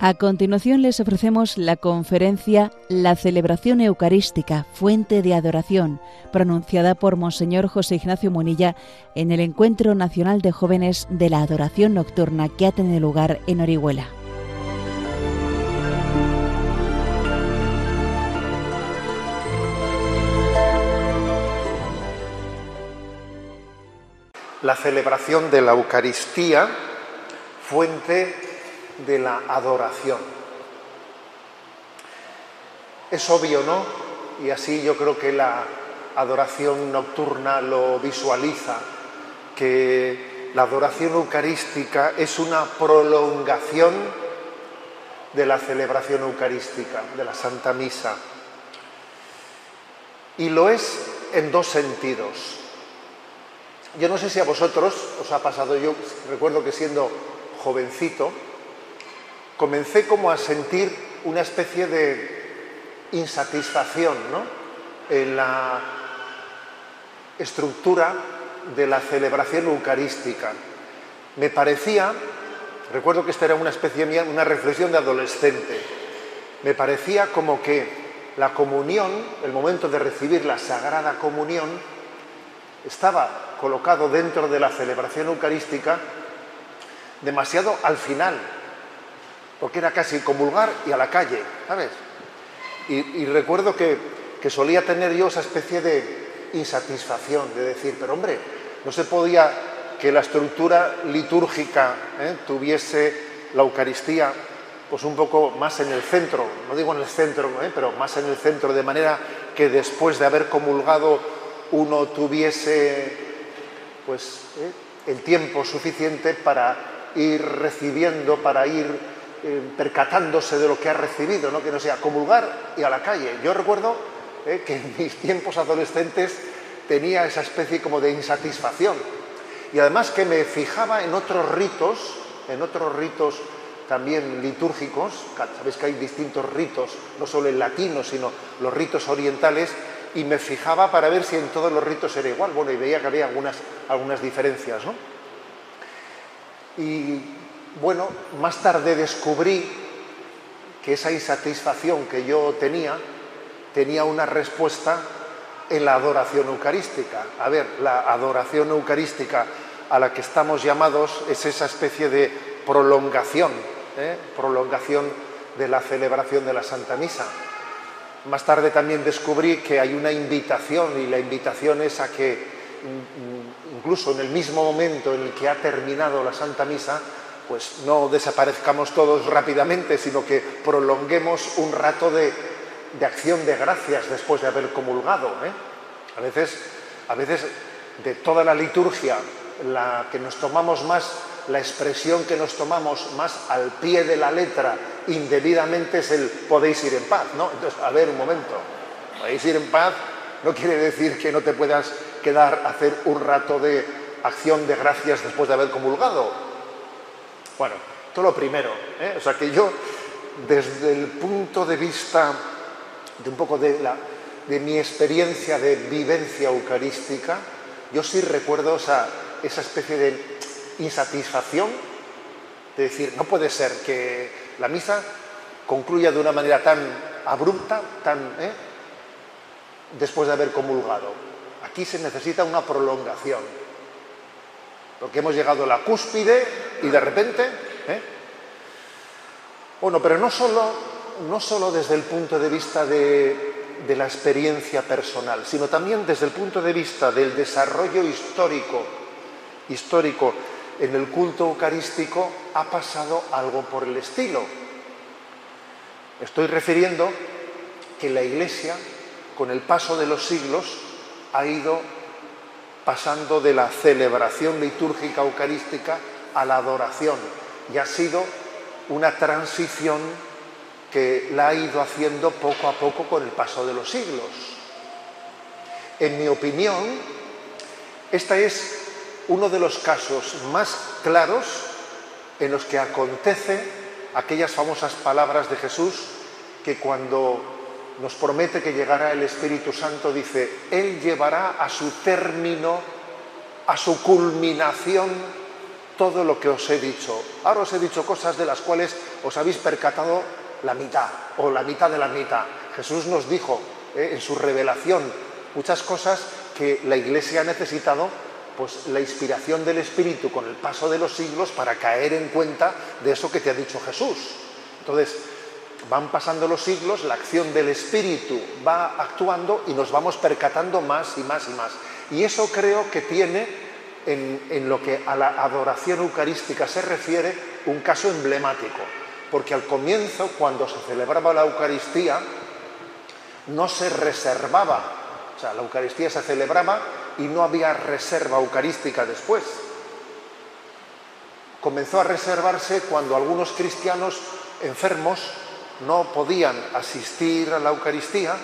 A continuación les ofrecemos la conferencia La celebración eucarística, fuente de adoración, pronunciada por Monseñor José Ignacio Munilla en el Encuentro Nacional de Jóvenes de la Adoración Nocturna que ha tenido lugar en Orihuela. La celebración de la Eucaristía, fuente de la adoración. Es obvio, ¿no? Y así yo creo que la adoración nocturna lo visualiza, que la adoración eucarística es una prolongación de la celebración eucarística, de la Santa Misa. Y lo es en dos sentidos. Yo no sé si a vosotros os ha pasado, yo recuerdo que siendo jovencito, comencé como a sentir una especie de insatisfacción en la estructura de la celebración eucarística. Me parecía, recuerdo que esta era una especie mía, una reflexión de adolescente, me parecía como que la comunión, el momento de recibir la sagrada comunión, estaba colocado dentro de la celebración eucarística demasiado al final, porque era casi comulgar y a la calle, ¿sabes? Y, recuerdo que, solía tener yo esa especie de insatisfacción, de decir, pero hombre, no se podía que la estructura litúrgica ¿eh? tuviese la Eucaristía pues un poco más en el centro, no digo en el centro, ¿eh? pero más en el centro, de manera que después de haber comulgado uno tuviese pues ¿eh? el tiempo suficiente para ir recibiendo, para ir eh, percatándose de lo que ha recibido, ¿no? que no sea comulgar y a la calle. Yo recuerdo eh, que en mis tiempos adolescentes tenía esa especie como de insatisfacción y además que me fijaba en otros ritos, en otros ritos también litúrgicos, sabéis que hay distintos ritos, no solo el latino, sino los ritos orientales, y me fijaba para ver si en todos los ritos era igual, bueno, y veía que había algunas, algunas diferencias, ¿no? Y bueno, más tarde descubrí que esa insatisfacción que yo tenía tenía una respuesta en la adoración eucarística. A ver, la adoración eucarística a la que estamos llamados es esa especie de prolongación, ¿eh? prolongación de la celebración de la Santa Misa. Más tarde también descubrí que hay una invitación y la invitación es a que mm, mm, incluso en el mismo momento en el que ha terminado la Santa Misa, pues no desaparezcamos todos rápidamente, sino que prolonguemos un rato de, acción de gracias después de haber comulgado. ¿eh? A, veces, a veces de toda la liturgia, la que nos tomamos más, la expresión que nos tomamos más al pie de la letra indebidamente es el podéis ir en paz, ¿no? Entonces, a ver un momento, podéis ir en paz no quiere decir que no te puedas quedar a hacer un rato de acción de gracias después de haber comulgado bueno, todo lo primero. ¿eh? O sea que yo, desde el punto de vista de un poco de, mi experiencia de vivencia eucarística, yo sí recuerdo esa, especie de insatisfacción de decir, no puede ser que la misa concluya de una manera tan abrupta, tan ¿eh? después de haber comulgado. Aquí se necesita una prolongación porque hemos llegado a la cúspide y de repente... ¿eh? Bueno, pero no solo, no solo desde el punto de vista de, de la experiencia personal, sino también desde el punto de vista del desarrollo histórico, histórico en el culto eucarístico ha pasado algo por el estilo. Estoy refiriendo que la Iglesia, con el paso de los siglos, ha ido pasando de la celebración litúrgica eucarística a la adoración. Y ha sido una transición que la ha ido haciendo poco a poco con el paso de los siglos. En mi opinión, este es uno de los casos más claros en los que acontece aquellas famosas palabras de Jesús que cuando nos promete que llegará el Espíritu Santo, dice, Él llevará a su término, a su culminación, todo lo que os he dicho. Ahora os he dicho cosas de las cuales os habéis percatado la mitad o la mitad de la mitad. Jesús nos dijo eh, en su revelación muchas cosas que la Iglesia ha necesitado pues la inspiración del Espíritu con el paso de los siglos para caer en cuenta de eso que te ha dicho Jesús. Entonces, van pasando los siglos, la acción del Espíritu va actuando y nos vamos percatando más y más y más. Y eso creo que tiene, en, lo que a la adoración eucarística se refiere, un caso emblemático. Porque al comienzo, cuando se celebraba la Eucaristía, no se reservaba, o sea, la Eucaristía se celebraba y no había reserva eucarística después. Comenzó a reservarse cuando algunos cristianos enfermos no podían asistir a la Eucaristía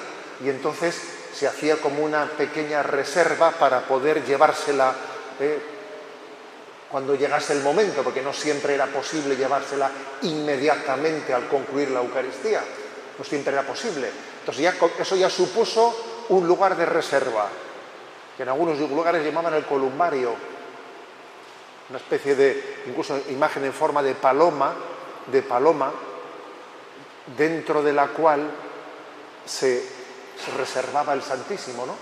y entonces se hacía como una pequeña reserva para poder llevársela eh, cuando llegase el momento, porque no siempre era posible llevársela inmediatamente al concluir la Eucaristía, no siempre era posible. Entonces eso ya supuso un lugar de reserva, que en algunos lugares llamaban el columbario, una especie de, incluso imagen en forma de paloma, de paloma, dentro de la cual se, reservaba el Santísimo, ¿no?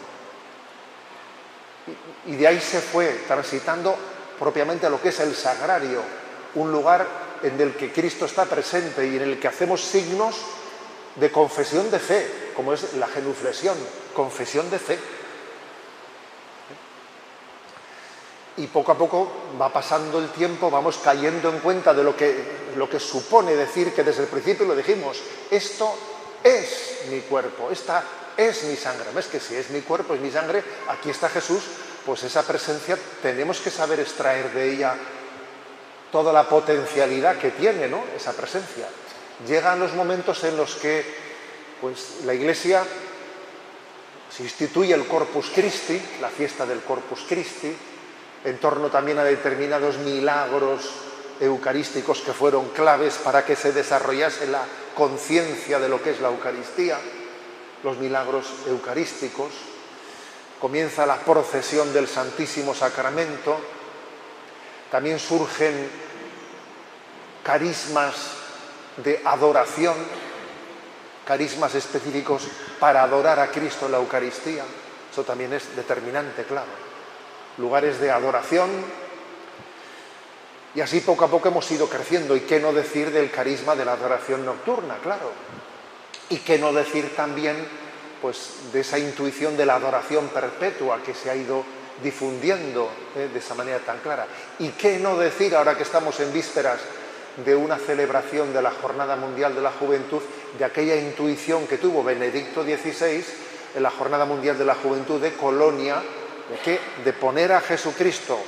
Y, de ahí se fue transitando propiamente a lo que es el sagrario, un lugar en el que Cristo está presente y en el que hacemos signos de confesión de fe, como es la genuflexión, confesión de fe. Y poco a poco va pasando el tiempo, vamos cayendo en cuenta de lo que, lo que supone decir que desde el principio lo dijimos, esto es mi cuerpo, esta es mi sangre. ¿Ves que si es mi cuerpo, es mi sangre, aquí está Jesús, pues esa presencia tenemos que saber extraer de ella toda la potencialidad que tiene, ¿no? Esa presencia. Llegan los momentos en los que pues, la Iglesia se instituye el Corpus Christi, la fiesta del Corpus Christi, en torno también a determinados milagros eucarísticos que fueron claves para que se desarrollase la conciencia de lo que es la Eucaristía, los milagros eucarísticos. Comienza la procesión del Santísimo Sacramento. También surgen carismas de adoración, carismas específicos para adorar a Cristo en la Eucaristía. Eso también es determinante, claro lugares de adoración. Y así poco a poco hemos ido creciendo. ¿Y qué no decir del carisma de la adoración nocturna, claro? Y qué no decir también pues, de esa intuición de la adoración perpetua que se ha ido difundiendo eh, de esa manera tan clara. ¿Y qué no decir ahora que estamos en vísperas de una celebración de la Jornada Mundial de la Juventud, de aquella intuición que tuvo Benedicto XVI en la Jornada Mundial de la Juventud de Colonia, que de poner a Jesucristo,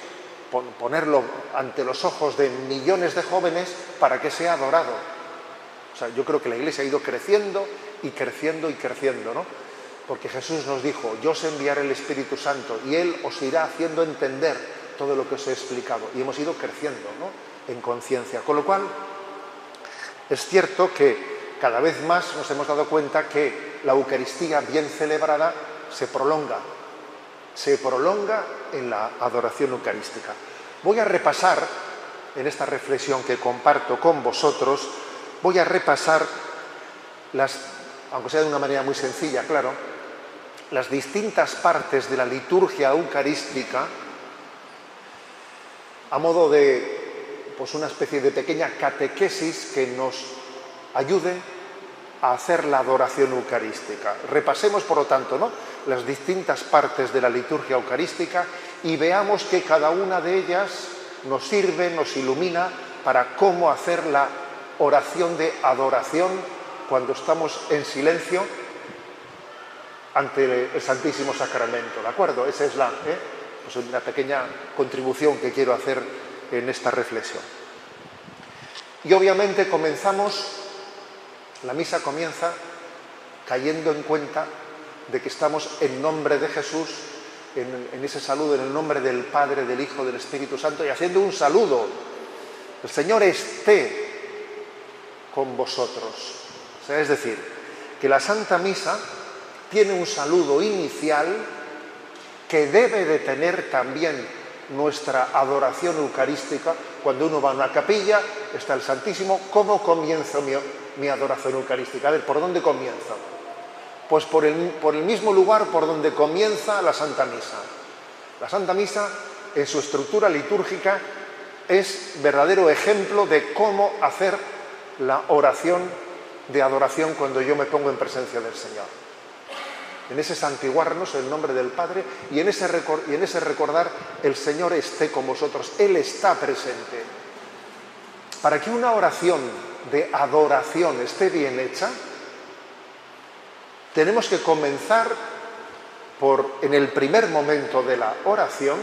ponerlo ante los ojos de millones de jóvenes para que sea adorado. O sea, yo creo que la iglesia ha ido creciendo y creciendo y creciendo, ¿no? Porque Jesús nos dijo, yo os enviaré el Espíritu Santo y Él os irá haciendo entender todo lo que os he explicado. Y hemos ido creciendo, ¿no? En conciencia. Con lo cual, es cierto que cada vez más nos hemos dado cuenta que la Eucaristía bien celebrada se prolonga, se prolonga en la adoración eucarística. Voy a repasar, en esta reflexión que comparto con vosotros, voy a repasar las, aunque sea de una manera muy sencilla, claro, las distintas partes de la liturgia eucarística a modo de pues una especie de pequeña catequesis que nos ayude a hacer la adoración eucarística. Repasemos, por lo tanto, ¿no? Las distintas partes de la liturgia eucarística y veamos que cada una de ellas nos sirve, nos ilumina para cómo hacer la oración de adoración cuando estamos en silencio ante el Santísimo Sacramento. ¿De acuerdo? Esa es la, ¿eh? pues una pequeña contribución que quiero hacer en esta reflexión. Y obviamente comenzamos, la misa comienza cayendo en cuenta de que estamos en nombre de Jesús, en, ese saludo, en el nombre del Padre, del Hijo, del Espíritu Santo, y haciendo un saludo. El Señor esté con vosotros. es decir, que la Santa Misa tiene un saludo inicial que debe de tener también nuestra adoración eucarística. Cuando uno va a una capilla, está el Santísimo. ¿Cómo comienzo mi, adoración eucarística? A ver, ¿por dónde comienzo? Pues por el, mismo lugar por donde comienza la Santa Misa. La Santa Misa, en su estructura litúrgica, es verdadero ejemplo de cómo hacer la oración de adoración cuando yo me pongo en presencia del Señor. En ese santiguarnos el nombre del Padre y en ese, y en ese recordar el Señor esté con vosotros, Él está presente. Para que una oración de adoración esté bien hecha, tenemos que comenzar por, en el primer momento de la oración,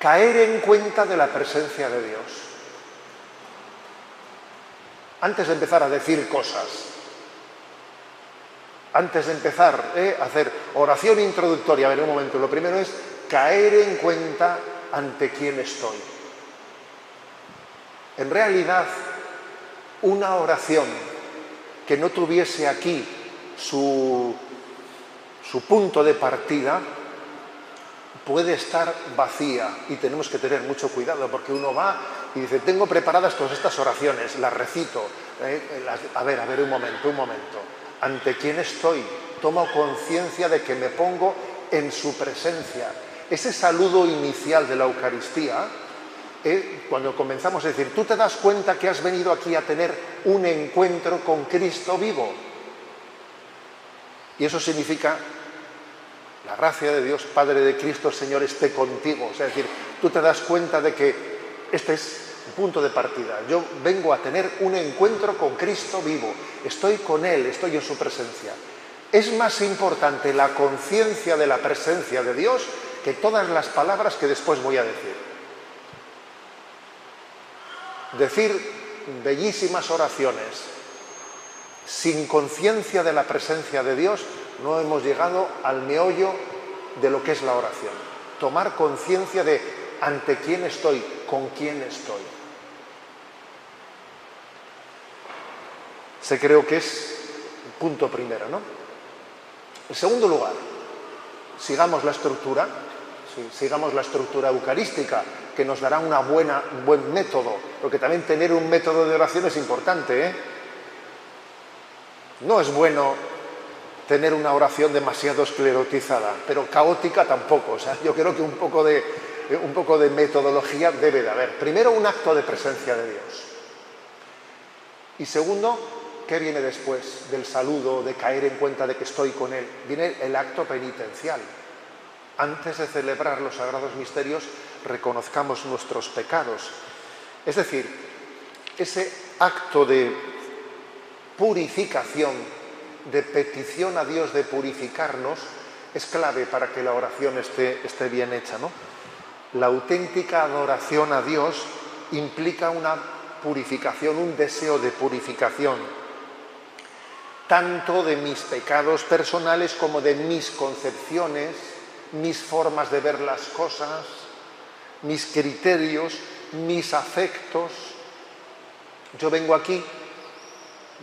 caer en cuenta de la presencia de Dios. Antes de empezar a decir cosas, antes de empezar eh, a hacer oración introductoria, a ver un momento, lo primero es caer en cuenta ante quién estoy. En realidad, una oración que no tuviese aquí su, su punto de partida, puede estar vacía y tenemos que tener mucho cuidado porque uno va y dice, tengo preparadas todas estas oraciones, las recito. Eh, a ver, a ver, un momento, un momento. ¿Ante quién estoy? Tomo conciencia de que me pongo en su presencia. Ese saludo inicial de la Eucaristía, eh, cuando comenzamos a decir, tú te das cuenta que has venido aquí a tener un encuentro con Cristo vivo. Y eso significa la gracia de Dios, Padre de Cristo, Señor, esté contigo. es decir, tú te das cuenta de que este es un punto de partida. Yo vengo a tener un encuentro con Cristo vivo. Estoy con Él, estoy en su presencia. Es más importante la conciencia de la presencia de Dios que todas las palabras que después voy a decir. Decir bellísimas oraciones sin conciencia de la presencia de Dios no hemos llegado al meollo de lo que es la oración. Tomar conciencia de ante quién estoy, con quién estoy. Se creo que es punto primero, ¿no? En segundo lugar, sigamos la estructura, sigamos la estructura eucarística, que nos dará una buena, un buen método, porque también tener un método de oración es importante, ¿eh? No es bueno tener una oración demasiado esclerotizada, pero caótica tampoco. O sea, yo creo que un poco de, un poco de metodología debe de haber. Primero, un acto de presencia de Dios. Y segundo, ¿qué viene después del saludo, de caer en cuenta de que estoy con Él? Viene el acto penitencial. Antes de celebrar los sagrados misterios, reconozcamos nuestros pecados. Es decir, ese acto de purificación de petición a Dios de purificarnos es clave para que la oración esté, esté bien hecha. ¿no? La auténtica adoración a Dios implica una purificación, un deseo de purificación, tanto de mis pecados personales como de mis concepciones, mis formas de ver las cosas, mis criterios, mis afectos. Yo vengo aquí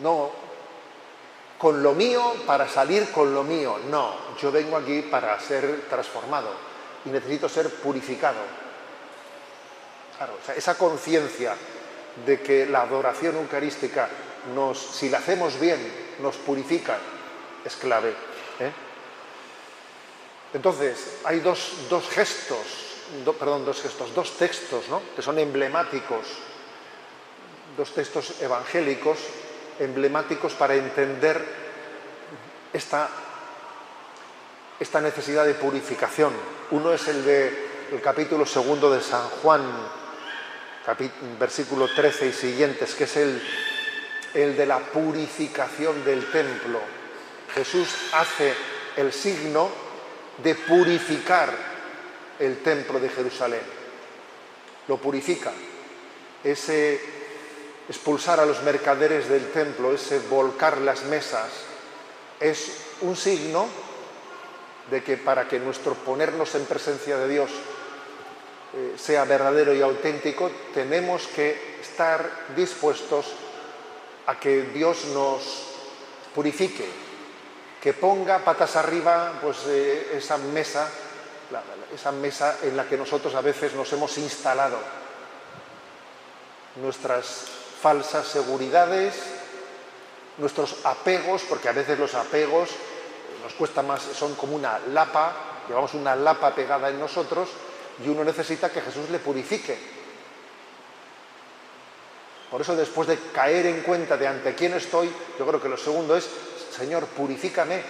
no con lo mío para salir con lo mío. No, yo vengo aquí para ser transformado y necesito ser purificado. Claro, esa conciencia de que la adoración eucarística, nos, si la hacemos bien, nos purifica, es clave. ¿eh? Entonces, hay dos, gestos, perdón, dos gestos, dos textos ¿no? que son emblemáticos, dos textos evangélicos emblemáticos para entender esta, esta necesidad de purificación. Uno es el del capítulo segundo de San Juan, versículo 13 y siguientes, que es el, el de la purificación del templo. Jesús hace el signo de purificar el templo de Jerusalén. Lo purifica. Ese expulsar a los mercaderes del templo, ese volcar las mesas, es un signo de que para que nuestro ponernos en presencia de Dios eh, sea verdadero y auténtico, tenemos que estar dispuestos a que Dios nos purifique, que ponga patas arriba pues, eh, esa mesa esa mesa en la que nosotros a veces nos hemos instalado nuestras falsas seguridades, nuestros apegos, porque a veces los apegos nos cuesta más, son como una lapa, llevamos una lapa pegada en nosotros y uno necesita que Jesús le purifique. Por eso después de caer en cuenta de ante quién estoy, yo creo que lo segundo es, Señor, purifícame.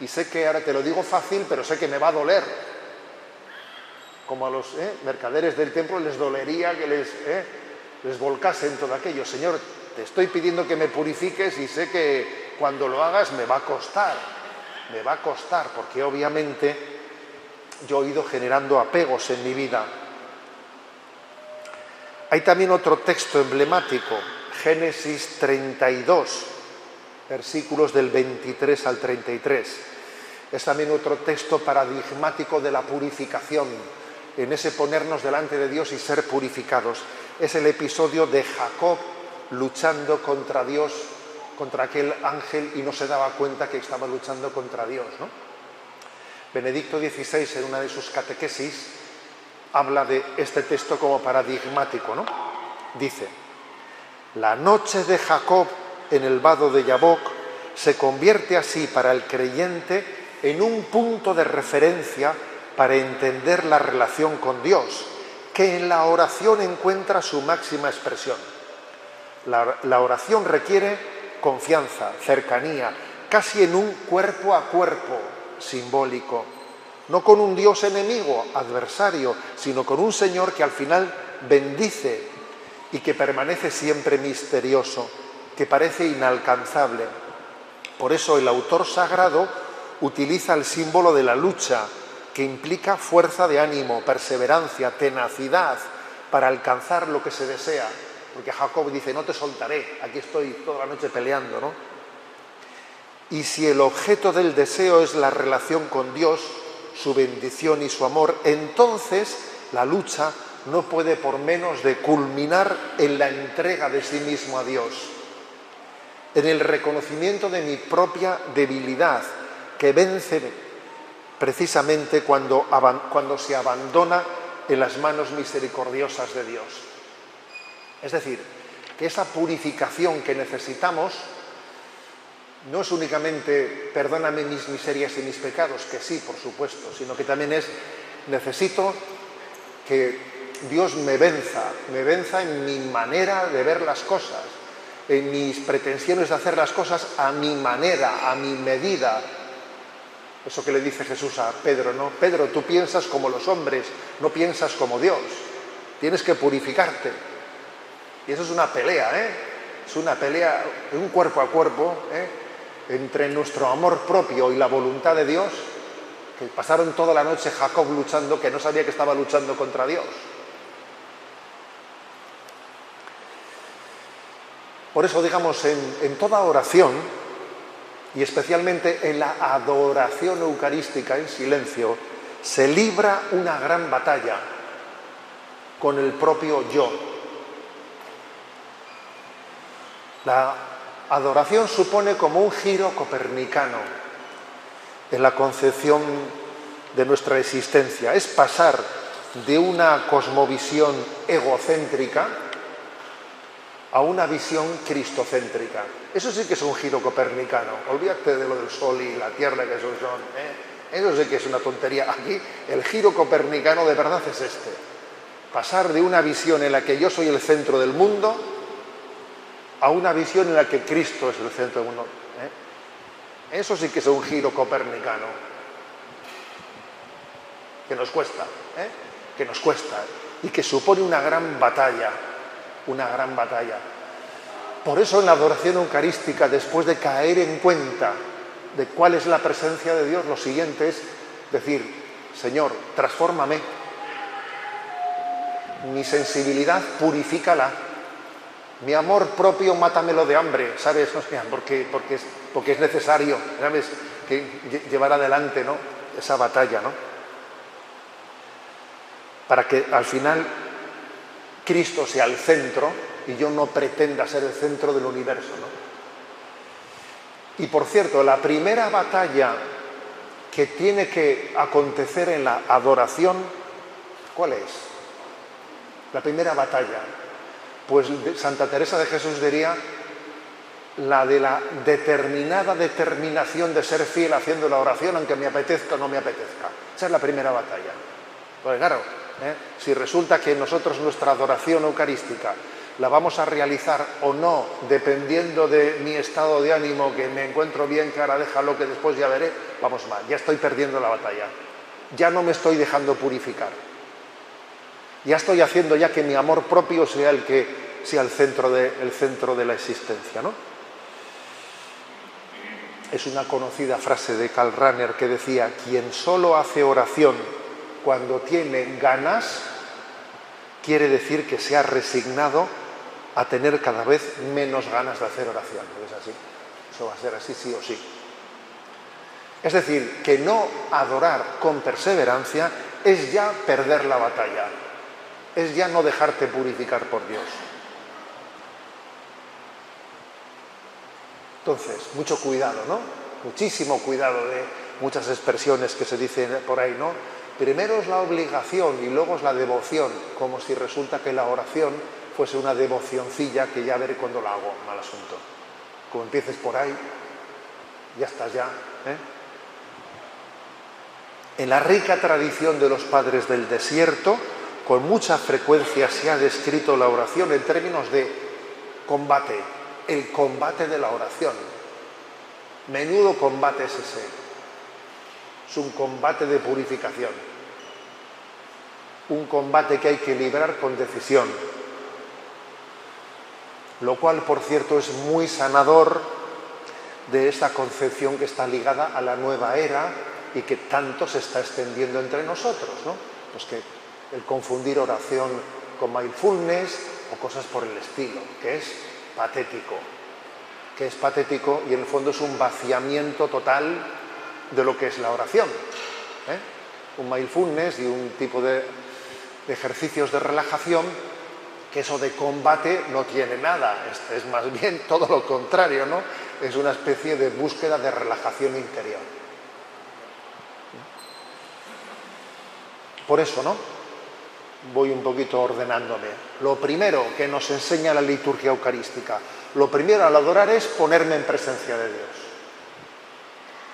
Y sé que ahora te lo digo fácil, pero sé que me va a doler. Como a los ¿eh? mercaderes del templo les dolería que les, ¿eh? les volcasen todo aquello. Señor, te estoy pidiendo que me purifiques y sé que cuando lo hagas me va a costar, me va a costar, porque obviamente yo he ido generando apegos en mi vida. Hay también otro texto emblemático, Génesis 32, versículos del 23 al 33. Es también otro texto paradigmático de la purificación, en ese ponernos delante de Dios y ser purificados. Es el episodio de Jacob luchando contra Dios, contra aquel ángel y no se daba cuenta que estaba luchando contra Dios. Benedicto XVI, en una de sus catequesis, habla de este texto como paradigmático. ¿no? Dice, la noche de Jacob en el vado de Yabok se convierte así para el creyente en un punto de referencia para entender la relación con Dios, que en la oración encuentra su máxima expresión. La, oración requiere confianza, cercanía, casi en un cuerpo a cuerpo simbólico, no con un Dios enemigo, adversario, sino con un Señor que al final bendice y que permanece siempre misterioso, que parece inalcanzable. Por eso el autor sagrado utiliza el símbolo de la lucha, que implica fuerza de ánimo, perseverancia, tenacidad para alcanzar lo que se desea. Porque Jacob dice, no te soltaré, aquí estoy toda la noche peleando, ¿no? Y si el objeto del deseo es la relación con Dios, su bendición y su amor, entonces la lucha no puede por menos de culminar en la entrega de sí mismo a Dios, en el reconocimiento de mi propia debilidad, que vence precisamente cuando, se abandona en las manos misericordiosas de Dios. Es decir, que esa purificación que necesitamos no es únicamente perdóname mis miserias y mis pecados, que sí, por supuesto, sino que también es necesito que Dios me venza, me venza en mi manera de ver las cosas, en mis pretensiones de hacer las cosas a mi manera, a mi medida. Eso que le dice Jesús a Pedro, ¿no? Pedro, tú piensas como los hombres, no piensas como Dios. Tienes que purificarte. Y eso es una pelea, ¿eh? Es una pelea, un cuerpo a cuerpo, ¿eh? entre nuestro amor propio y la voluntad de Dios, que pasaron toda la noche Jacob luchando, que no sabía que estaba luchando contra Dios. Por eso, digamos, en, en toda oración, y especialmente en la adoración eucarística en silencio, se libra una gran batalla con el propio yo. La adoración supone como un giro copernicano en la concepción de nuestra existencia. Es pasar de una cosmovisión egocéntrica a una visión cristocéntrica. Eso sí que es un giro copernicano. Olvídate de lo del sol y la tierra que esos son. ¿eh? Eso sí que es una tontería. Aquí el giro copernicano de verdad es este. Pasar de una visión en la que yo soy el centro del mundo a una visión en la que Cristo es el centro del mundo. ¿eh? Eso sí que es un giro copernicano. Que nos cuesta, ¿eh? que nos cuesta y que supone una gran batalla, una gran batalla. Por eso en la adoración eucarística, después de caer en cuenta de cuál es la presencia de Dios, lo siguiente es decir, Señor, transfórmame, mi sensibilidad purifícala mi amor propio, mátamelo de hambre, ¿sabes? porque, porque, es, porque es necesario, ¿sabes? Llevar adelante ¿no? esa batalla, ¿no? Para que al final Cristo sea el centro y yo no pretenda ser el centro del universo, ¿no? Y por cierto, la primera batalla que tiene que acontecer en la adoración, ¿cuál es? La primera batalla. Pues Santa Teresa de Jesús diría la de la determinada determinación de ser fiel haciendo la oración, aunque me apetezca o no me apetezca. Esa es la primera batalla. Pues claro, ¿eh? si resulta que nosotros nuestra adoración eucarística la vamos a realizar o no, dependiendo de mi estado de ánimo, que me encuentro bien, que ahora déjalo, que después ya veré, vamos mal, ya estoy perdiendo la batalla. Ya no me estoy dejando purificar. Ya estoy haciendo ya que mi amor propio sea el que sea el centro de, centro de la existencia, ¿no? Es una conocida frase de Karl Rahner que decía, quien solo hace oración cuando tiene ganas, quiere decir que se ha resignado a tener cada vez menos ganas de hacer oración. Es así. Eso va a ser así sí o sí. Es decir, que no adorar con perseverancia es ya perder la batalla, es ya no dejarte purificar por Dios. Entonces, mucho cuidado, ¿no? Muchísimo cuidado de muchas expresiones que se dicen por ahí, ¿no? Primero es la obligación y luego es la devoción, como si resulta que la oración fuese una devocioncilla que ya veré cuando la hago, mal asunto. Como empieces por ahí, ya estás ya. ¿eh? En la rica tradición de los padres del desierto, con mucha frecuencia se ha descrito la oración en términos de combate, el combate de la oración. Menudo combate es ese. Es un combate de purificación. Un combate que hay que librar con decisión. Lo cual, por cierto, es muy sanador de esa concepción que está ligada a la nueva era y que tanto se está extendiendo entre nosotros, ¿no? Pues que el confundir oración con mindfulness o cosas por el estilo, que es patético, que es patético y en el fondo es un vaciamiento total de lo que es la oración. ¿eh? Un mindfulness y un tipo de, de, ejercicios de relajación que eso de combate no tiene nada, es, más bien todo lo contrario, ¿no? Es una especie de búsqueda de relajación interior. Por eso, ¿no? Voy un poquito ordenándome. Lo primero que nos enseña la liturgia eucarística, lo primero al adorar es ponerme en presencia de Dios.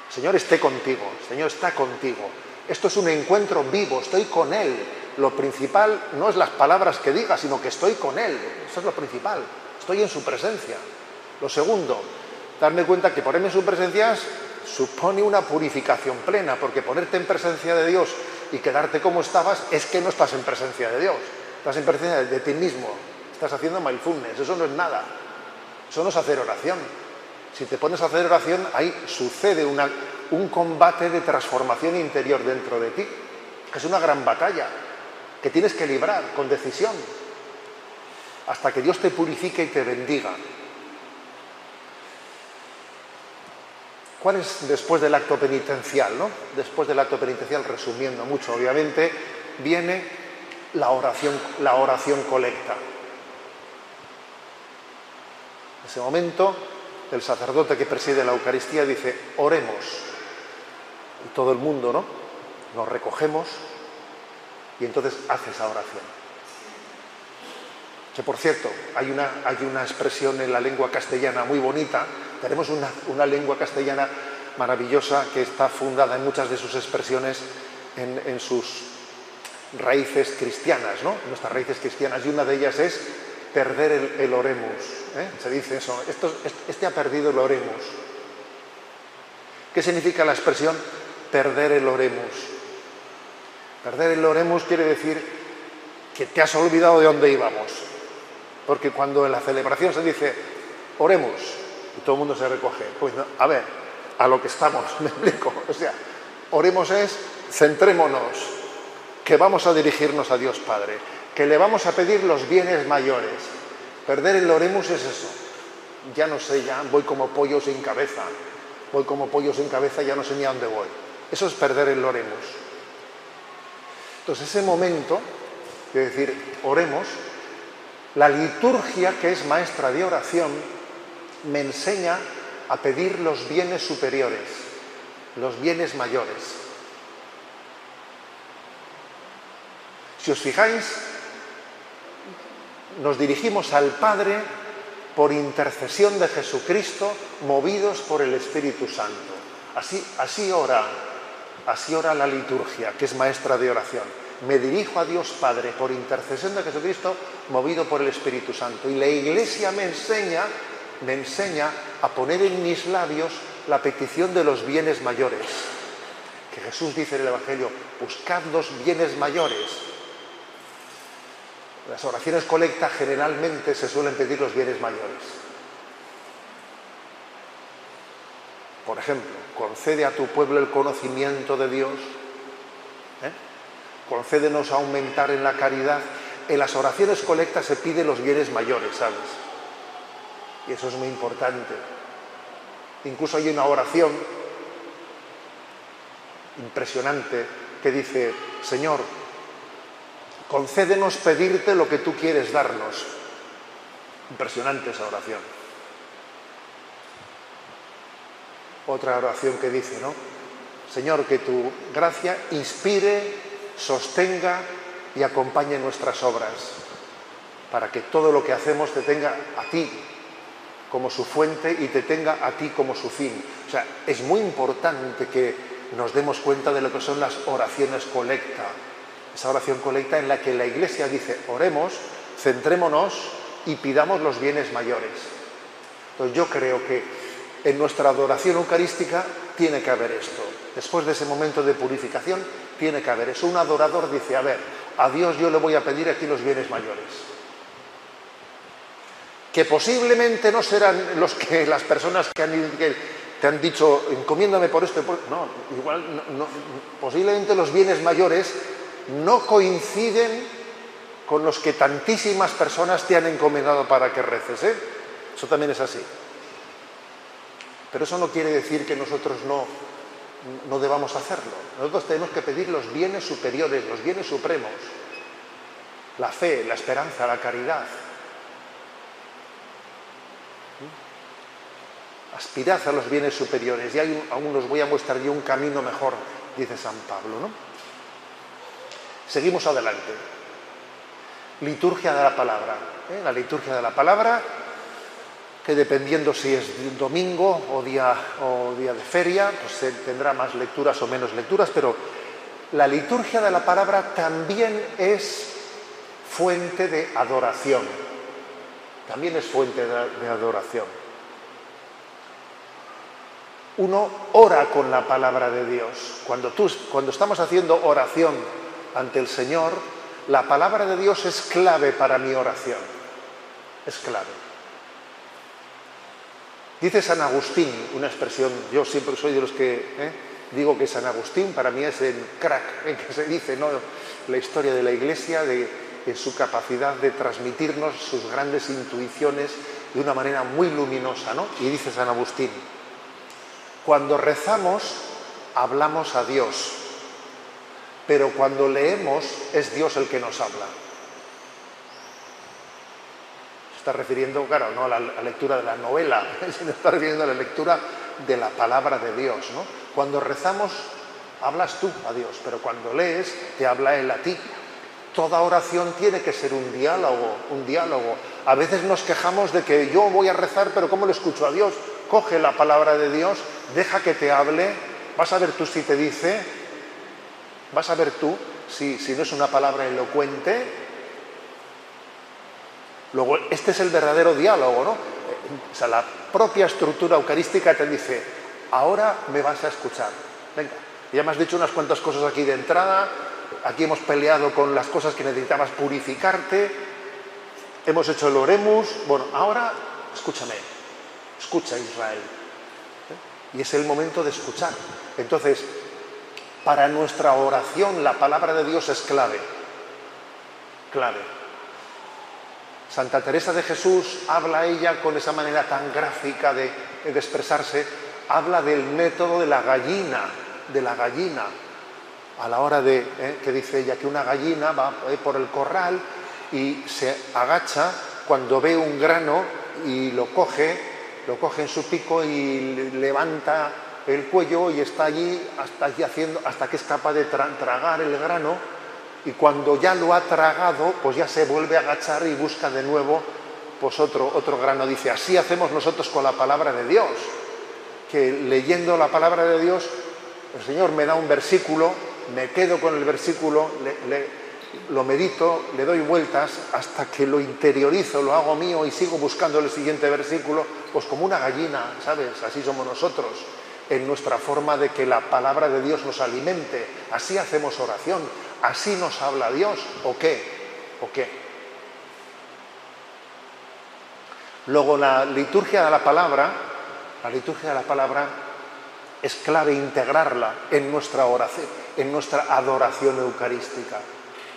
Señor esté contigo, Señor está contigo. Esto es un encuentro vivo, estoy con Él. Lo principal no es las palabras que diga, sino que estoy con Él. Eso es lo principal. Estoy en su presencia. Lo segundo, darme cuenta que ponerme en su presencia supone una purificación plena, porque ponerte en presencia de Dios y quedarte como estabas es que no estás en presencia de Dios. Estás en presencia de ti mismo. Estás haciendo mindfulness. Eso no es nada. Eso no es hacer oración. Si te pones a hacer oración, ahí sucede una, un combate de transformación interior dentro de ti. Es una gran batalla que tienes que librar con decisión hasta que Dios te purifique y te bendiga. ¿Cuál es después del acto penitencial? ¿no? Después del acto penitencial, resumiendo mucho, obviamente, viene la oración, la oración colecta. En ese momento, el sacerdote que preside la Eucaristía dice, oremos. Y todo el mundo, ¿no? Nos recogemos y entonces hace esa oración. Que por cierto, hay una, hay una expresión en la lengua castellana muy bonita, tenemos una, una, lengua castellana maravillosa que está fundada en muchas de sus expresiones en, en sus raíces cristianas, ¿no? Nuestras raíces cristianas, y una de ellas es perder el, el oremus. ¿eh? Se dice eso, Esto, este ha perdido el oremus. ¿Qué significa la expresión perder el oremus? Perder el oremus quiere decir que te has olvidado de dónde íbamos. Porque cuando en la celebración se dice oremos y todo el mundo se recoge, pues no, a ver, a lo que estamos, me explico. O sea, oremos es centrémonos, que vamos a dirigirnos a Dios Padre, que le vamos a pedir los bienes mayores. Perder el oremus es eso. Ya no sé, ya voy como pollo sin cabeza. Voy como pollo sin cabeza, ya no sé ni a dónde voy. Eso es perder el oremus. Entonces, ese momento de decir, oremos, la liturgia, que es maestra de oración, me enseña a pedir los bienes superiores. los bienes mayores. Si os fijáis, nos dirigimos al Padre por intercesión de Jesucristo, movidos por el Espíritu Santo. Así, así ora, así ora la liturgia, que es maestra de oración. Me dirijo a Dios Padre por intercesión de Jesucristo, movido por el Espíritu Santo. Y la Iglesia me enseña, me enseña a poner en mis labios la petición de los bienes mayores. Que Jesús dice en el Evangelio, buscad los bienes mayores las oraciones colecta generalmente se suelen pedir los bienes mayores. Por ejemplo, concede a tu pueblo el conocimiento de Dios, ¿eh? concédenos aumentar en la caridad. En las oraciones colectas se pide los bienes mayores, ¿sabes? Y eso es muy importante. Incluso hay una oración impresionante que dice, Señor, concédenos pedirte lo que tú quieres darnos. Impresionante esa oración. Otra oración que dice, ¿no? Señor, que tu gracia inspire, sostenga y acompañe nuestras obras, para que todo lo que hacemos te tenga a ti como su fuente y te tenga a ti como su fin. O sea, es muy importante que nos demos cuenta de lo que son las oraciones colecta, esa oración colecta en la que la Iglesia dice, oremos, centrémonos y pidamos los bienes mayores. Entonces yo creo que en nuestra adoración eucarística tiene que haber esto. Después de ese momento de purificación, tiene que haber eso. Un adorador dice, a ver, a Dios yo le voy a pedir aquí los bienes mayores. Que posiblemente no serán los que las personas que, te han dicho, encomiéndame por esto. No, igual, posiblemente los bienes mayores no coinciden con los que tantísimas personas te han encomendado para que reces. ¿eh? Eso también es así. Pero eso no quiere decir que nosotros no, no debamos hacerlo. Nosotros tenemos que pedir los bienes superiores, los bienes supremos. La fe, la esperanza, la caridad. Aspirad a los bienes superiores y aún os voy a mostrar yo un camino mejor, dice San Pablo. ¿no? Seguimos adelante. Liturgia de la palabra. ¿eh? La liturgia de la palabra, dependiendo si es domingo o día, o día de feria, pues tendrá más lecturas o menos lecturas, pero la liturgia de la palabra también es fuente de adoración. También es fuente de adoración. Uno ora con la palabra de Dios. Cuando, tú, cuando estamos haciendo oración ante el Señor, la palabra de Dios es clave para mi oración. Es clave. Dice San Agustín, una expresión, yo siempre soy de los que ¿eh? digo que San Agustín para mí es el crack en que se dice ¿no? la historia de la Iglesia, de, su capacidad de transmitirnos sus grandes intuiciones de una manera muy luminosa. ¿no? Y dice San Agustín, cuando rezamos, hablamos a Dios pero cuando leemos es Dios el que nos habla. Se está refiriendo, claro, no a la, lectura de la novela, se está refiriendo a la lectura de la palabra de Dios. ¿no? Cuando rezamos, hablas tú a Dios, pero cuando lees, te habla Él a ti. Toda oración tiene que ser un diálogo, un diálogo. A veces nos quejamos de que yo voy a rezar, pero ¿cómo le escucho a Dios? Coge la palabra de Dios, deja que te hable, vas a ver tú si te dice, Vas a ver tú si, no es una palabra elocuente. Luego, este es el verdadero diálogo, ¿no? O sea, la propia estructura eucarística te dice, ahora me vas a escuchar. Venga, ya me has dicho unas cuantas cosas aquí de entrada, aquí hemos peleado con las cosas que necesitabas purificarte, hemos hecho el oremus, bueno, ahora escúchame, escucha Israel. ¿Eh? Y es el momento de escuchar. Entonces, para nuestra oración la palabra de Dios es clave. Clave. Santa Teresa de Jesús habla ella con esa manera tan gráfica de, expresarse, habla del método de la gallina, de la gallina, a la hora de, eh, que dice ella, que una gallina va eh, por el corral y se agacha cuando ve un grano y lo coge, lo coge en su pico y levanta el cuello y está allí hasta, haciendo, hasta que es capaz de tragar el grano y cuando ya lo ha tragado, pues ya se vuelve a agachar y busca de nuevo pues otro, otro grano. Dice, así hacemos nosotros con la palabra de Dios, que leyendo la palabra de Dios, el Señor me da un versículo, me quedo con el versículo, lo medito, le doy vueltas hasta que lo interiorizo, lo hago mío y sigo buscando el siguiente versículo, pues como una gallina, ¿sabes? Así somos nosotros, en nuestra forma de que la palabra de Dios nos alimente. Así hacemos oración, así nos habla Dios, ¿o qué? ¿O qué? Luego la liturgia de la palabra, la liturgia de la palabra es clave integrarla en nuestra oración, en nuestra adoración eucarística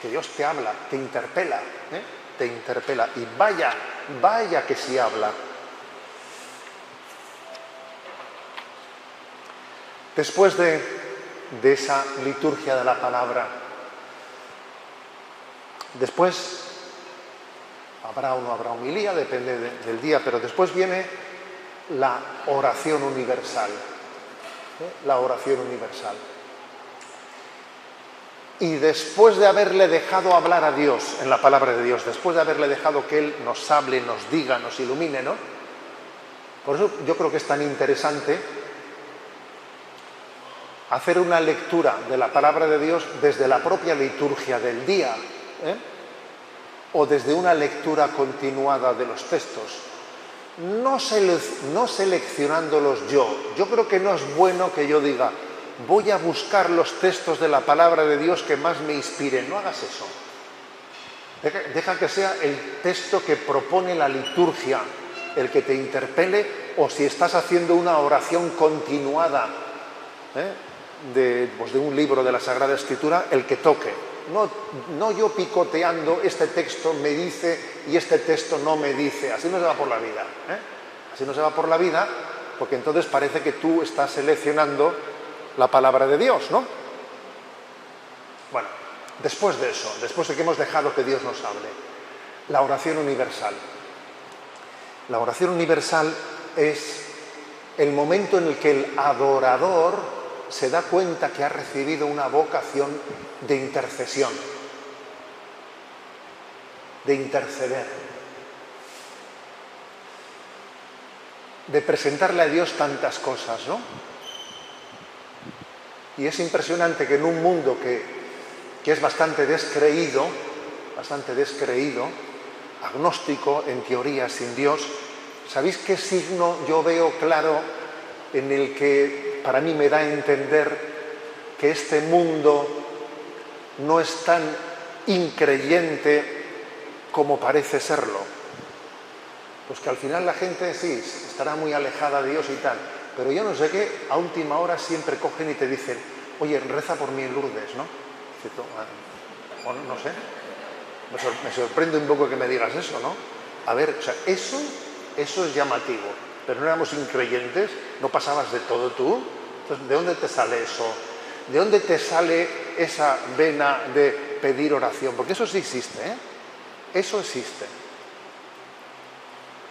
que Dios te habla, te interpela, ¿eh? te interpela. Y vaya, vaya que sí habla. Después de, esa liturgia de la palabra, después habrá o no habrá humilía, depende del día, pero después viene la oración universal. ¿eh? La oración universal y después de haberle dejado hablar a Dios en la palabra de Dios, después de haberle dejado que Él nos hable, nos diga, nos ilumine, ¿no? Por eso yo creo que es tan interesante hacer una lectura de la palabra de Dios desde la propia liturgia del día, ¿eh? o desde una lectura continuada de los textos, no, seleccionándolos yo. Yo creo que no es bueno que yo diga, voy a buscar los textos de la palabra de Dios que más me inspiren. No hagas eso. Deja, que sea el texto que propone la liturgia el que te interpele o si estás haciendo una oración continuada ¿eh? pues de, un libro de la Sagrada Escritura, el que toque. No, no yo picoteando, este texto me dice y este texto no me dice. Así no se va por la vida. ¿eh? Así no se va por la vida porque entonces parece que tú estás seleccionando la palabra de Dios, ¿no? Bueno, después de eso, después de que hemos dejado que Dios nos hable, la oración universal. La oración universal es el momento en el que el adorador se da cuenta que ha recibido una vocación de intercesión, de interceder, de presentarle a Dios tantas cosas, ¿no? Y es impresionante que en un mundo que, es bastante descreído, bastante descreído, agnóstico, en teoría, sin Dios, ¿sabéis qué signo yo veo claro en el que para mí me da a entender que este mundo no es tan increyente como parece serlo? Pues que al final la gente sí, estará muy alejada de Dios y tal, pero yo no sé qué, a última hora siempre cogen y te dicen, oye, reza por mí en Lourdes, ¿no? Ah, no sé, me, sorprende un poco que me digas eso, ¿no? A ver, o sea, eso, eso es llamativo, pero no éramos increyentes, no pasabas de todo tú, entonces, ¿de dónde te sale eso? ¿De dónde te sale esa vena de pedir oración? Porque eso sí existe, ¿eh? Eso existe.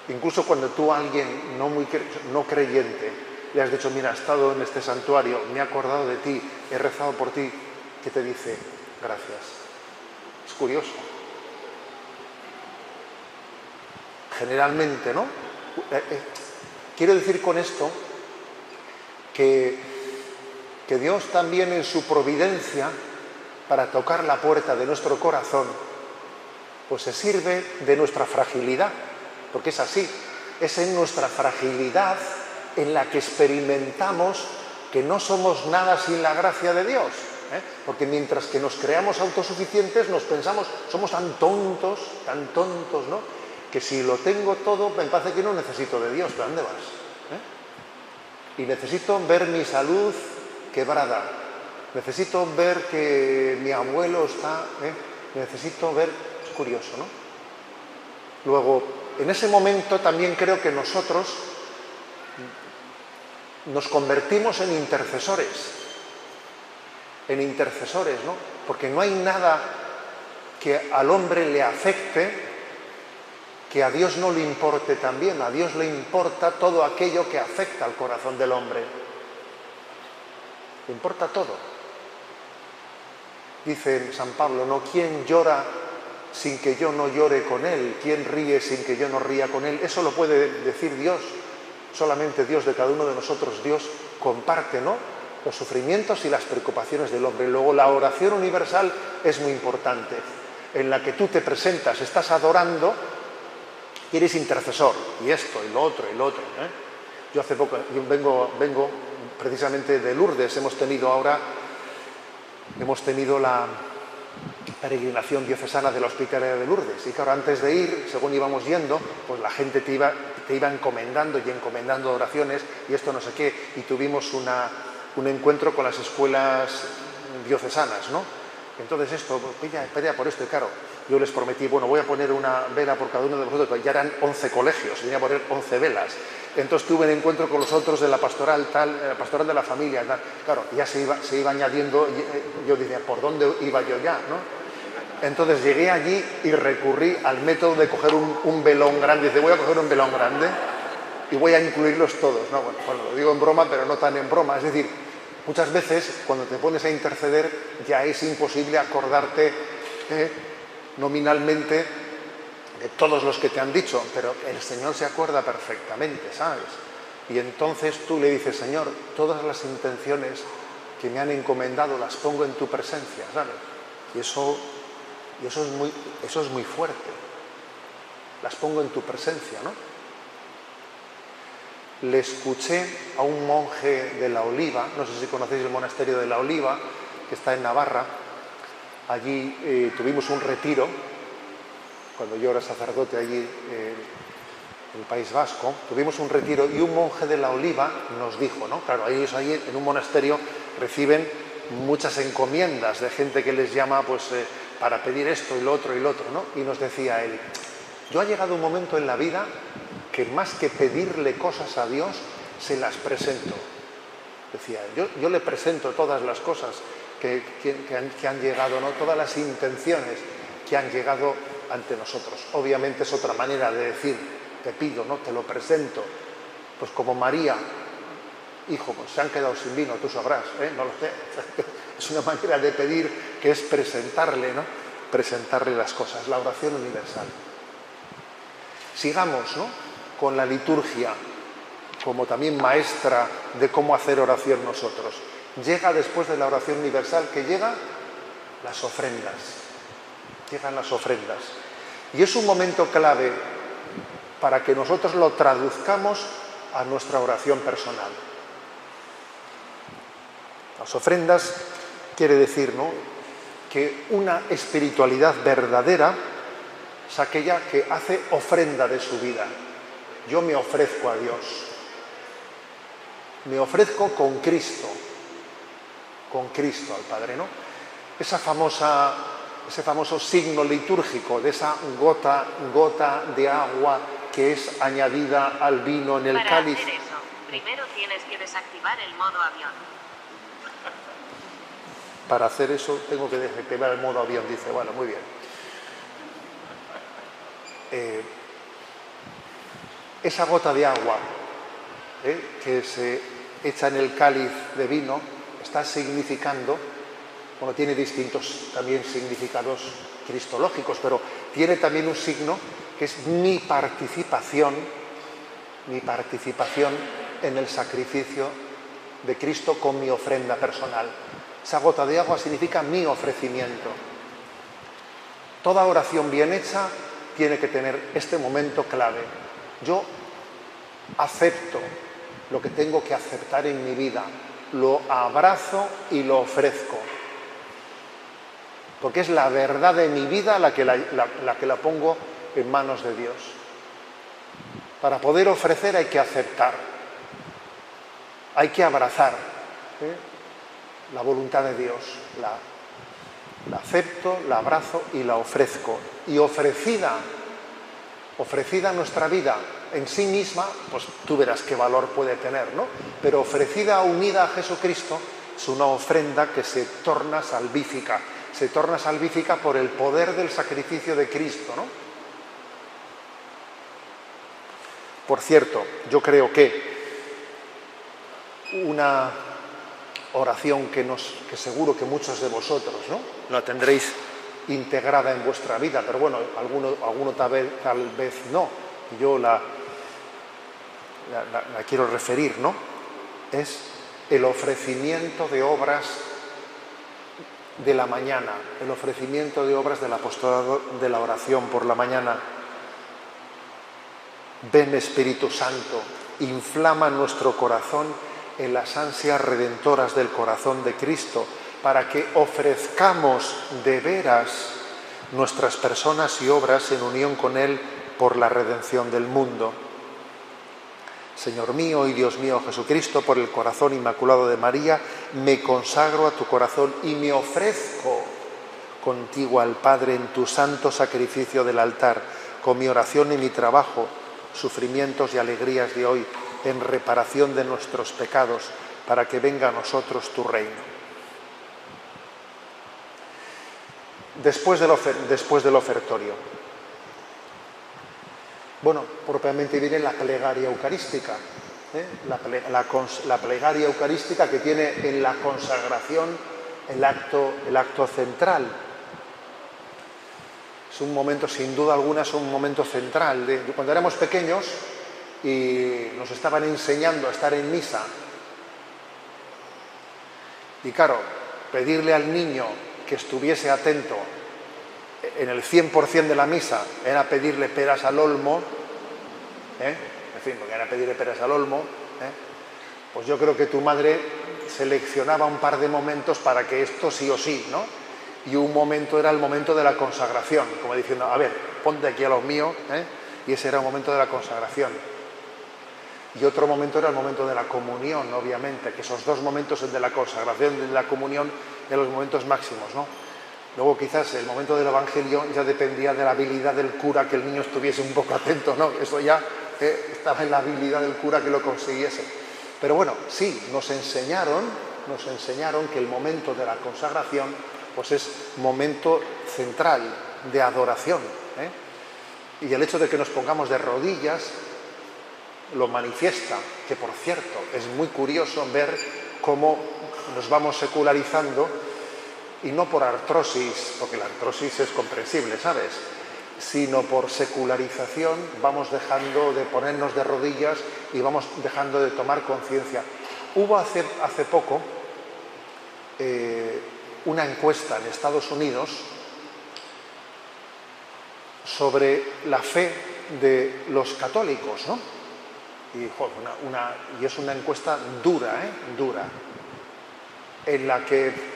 Incluso cuando tú a alguien no, muy, no creyente le has dicho, mira, he estado en este santuario, me he acordado de ti, he rezado por ti, ¿qué te dice? Gracias. Es curioso. Generalmente, ¿no? Eh, eh, quiero decir con esto que, que Dios también en su providencia, para tocar la puerta de nuestro corazón, pues se sirve de nuestra fragilidad, porque es así, es en nuestra fragilidad en la que experimentamos que no somos nada sin la gracia de Dios. ¿eh? Porque mientras que nos creamos autosuficientes, nos pensamos, somos tan tontos, tan tontos, ¿no? Que si lo tengo todo, me parece que no necesito de Dios. ¿Pero dónde vas? ¿Eh? Y necesito ver mi salud quebrada. Necesito ver que mi abuelo está. ¿eh? Necesito ver. Es curioso, ¿no? Luego, en ese momento también creo que nosotros nos convertimos en intercesores, en intercesores, ¿no? Porque no hay nada que al hombre le afecte que a Dios no le importe también. A Dios le importa todo aquello que afecta al corazón del hombre. Importa todo. Dice San Pablo, ¿no? ¿Quién llora sin que yo no llore con él? ¿Quién ríe sin que yo no ría con él? Eso lo puede decir Dios. Solamente Dios de cada uno de nosotros, Dios comparte, ¿no? Los sufrimientos y las preocupaciones del hombre. Luego la oración universal es muy importante, en la que tú te presentas, estás adorando y eres intercesor, y esto, y lo otro, y lo otro. ¿eh? Yo hace poco, yo vengo, precisamente de Lourdes, hemos tenido ahora, hemos tenido la peregrinación diocesana de la Hospitalaria de Lourdes, y claro, antes de ir, según íbamos yendo, pues la gente te iba, te iba encomendando y encomendando oraciones, y esto no sé qué, y tuvimos una, un encuentro con las escuelas diocesanas, ¿no? Entonces esto, pilla, pilla por esto, y claro, yo les prometí, bueno, voy a poner una vela por cada uno de vosotros, ya eran 11 colegios, tenía que poner 11 velas. Entonces tuve un encuentro con los otros de la pastoral, tal, la pastoral de la familia. Claro, ya se iba, se iba añadiendo, eh, yo decía, ¿por dónde iba yo ya? ¿no? Entonces llegué allí y recurrí al método de coger un, velón grande. Dice, voy a coger un velón grande y voy a incluirlos todos. No, bueno, lo digo en broma, pero no tan en broma. Es decir, muchas veces cuando te pones a interceder ya es imposible acordarte. Eh, nominalmente de todos los que te han dicho, pero el Señor se acuerda perfectamente, ¿sabes? Y entonces tú le dices, Señor, todas las intenciones que me han encomendado las pongo en tu presencia, ¿sabes? Y eso, y eso, es, muy, eso es muy fuerte. Las pongo en tu presencia, ¿no? Le escuché a un monje de la Oliva, no sé si conocéis el monasterio de la Oliva, que está en Navarra, Allí eh, tuvimos un retiro, cuando yo era sacerdote allí eh, en el País Vasco, tuvimos un retiro y un monje de la Oliva nos dijo, ¿no? Claro, ellos allí en un monasterio reciben muchas encomiendas de gente que les llama pues eh, para pedir esto y lo otro y lo otro, ¿no? Y nos decía él, yo ha llegado un momento en la vida que más que pedirle cosas a Dios, se las presento. Decía, yo, yo le presento todas las cosas que, han, llegado, ¿no? todas las intenciones que han llegado ante nosotros. Obviamente es otra manera de decir, te pido, ¿no? te lo presento. Pues como María, hijo, pues se han quedado sin vino, tú sabrás, ¿eh? no lo sé. Es una manera de pedir que es presentarle, ¿no? Presentarle las cosas, la oración universal. Sigamos, ¿no? Con la liturgia como también maestra de cómo hacer oración nosotros llega después de la oración universal, que llega las ofrendas. Llegan las ofrendas. Y es un momento clave para que nosotros lo traduzcamos a nuestra oración personal. Las ofrendas quiere decir ¿no? que una espiritualidad verdadera es aquella que hace ofrenda de su vida. Yo me ofrezco a Dios. Me ofrezco con Cristo con Cristo al Padre, ¿no? Esa famosa, ese famoso signo litúrgico de esa gota, gota de agua que es añadida al vino en el Para cáliz. Hacer eso, primero tienes que desactivar el modo avión. Para hacer eso tengo que desactivar el modo avión, dice, bueno, muy bien. Eh, esa gota de agua eh, que se echa en el cáliz de vino está significando, bueno, tiene distintos también significados cristológicos, pero tiene también un signo que es mi participación, mi participación en el sacrificio de Cristo con mi ofrenda personal. Esa gota de agua significa mi ofrecimiento. Toda oración bien hecha tiene que tener este momento clave. Yo acepto lo que tengo que aceptar en mi vida, lo abrazo y lo ofrezco. Porque es la verdad de mi vida la que la, que la pongo en manos de Dios. Para poder ofrecer hay que aceptar, hay que abrazar ¿eh? la voluntad de Dios. La, la acepto, la abrazo y la ofrezco. Y ofrecida, ofrecida nuestra vida en sí misma, pues tú verás qué valor puede tener, ¿no? Pero ofrecida, unida a Jesucristo, es una ofrenda que se torna salvífica, se torna salvífica por el poder del sacrificio de Cristo, ¿no? Por cierto, yo creo que una, oración que, nos, que seguro que muchos de vosotros ¿no? la tendréis integrada en vuestra vida, pero bueno, alguno, alguno tal, vez, tal vez no. Yo la, la, quiero referir, ¿no? Es el ofrecimiento de obras de la mañana, el ofrecimiento de obras del apostolado de la oración por la mañana. Ven Espíritu Santo, inflama nuestro corazón en las ansias redentoras del corazón de Cristo, para que ofrezcamos de veras nuestras personas y obras en unión con Él por la redención del mundo. Señor mío y Dios mío Jesucristo, por el corazón inmaculado de María, me consagro a tu corazón y me ofrezco contigo al Padre en tu santo sacrificio del altar, con mi oración y mi trabajo, sufrimientos y alegrías de hoy, en reparación de nuestros pecados, para que venga a nosotros tu reino. Después del, después del ofertorio. Bueno, propiamente viene la plegaria eucarística, ¿eh? la, plegaria eucarística que tiene en la consagración el acto, central. Es un momento, sin duda alguna, es un momento central. Cuando éramos pequeños y nos estaban enseñando a estar en misa, y claro, pedirle al niño que estuviese atento en el 100% de la misa era pedirle peras al olmo, ¿eh? en fin, porque era pedirle peras al olmo, ¿eh? pues yo creo que tu madre seleccionaba un par de momentos para que esto sí o sí, ¿no? Y un momento era el momento de la consagración, como diciendo, a ver, ponte aquí a los míos, ¿eh? y ese era el momento de la consagración. Y otro momento era el momento de la comunión, obviamente, que esos dos momentos, el de la consagración y de la comunión, eran los momentos máximos, ¿no? Luego quizás el momento del Evangelio ya dependía de la habilidad del cura que el niño estuviese un poco atento, ¿no? Eso ya eh, estaba en la habilidad del cura que lo consiguiese. Pero bueno, sí, nos enseñaron, nos enseñaron que el momento de la consagración pues es momento central de adoración. ¿eh? Y el hecho de que nos pongamos de rodillas lo manifiesta, que por cierto es muy curioso ver cómo nos vamos secularizando y no por artrosis, porque la artrosis es comprensible, ¿sabes? Sino por secularización vamos dejando de ponernos de rodillas y vamos dejando de tomar conciencia. Hubo hace, hace poco eh, una encuesta en Estados Unidos sobre la fe de los católicos, ¿no? Y, y es una encuesta dura, ¿eh? Dura, en la que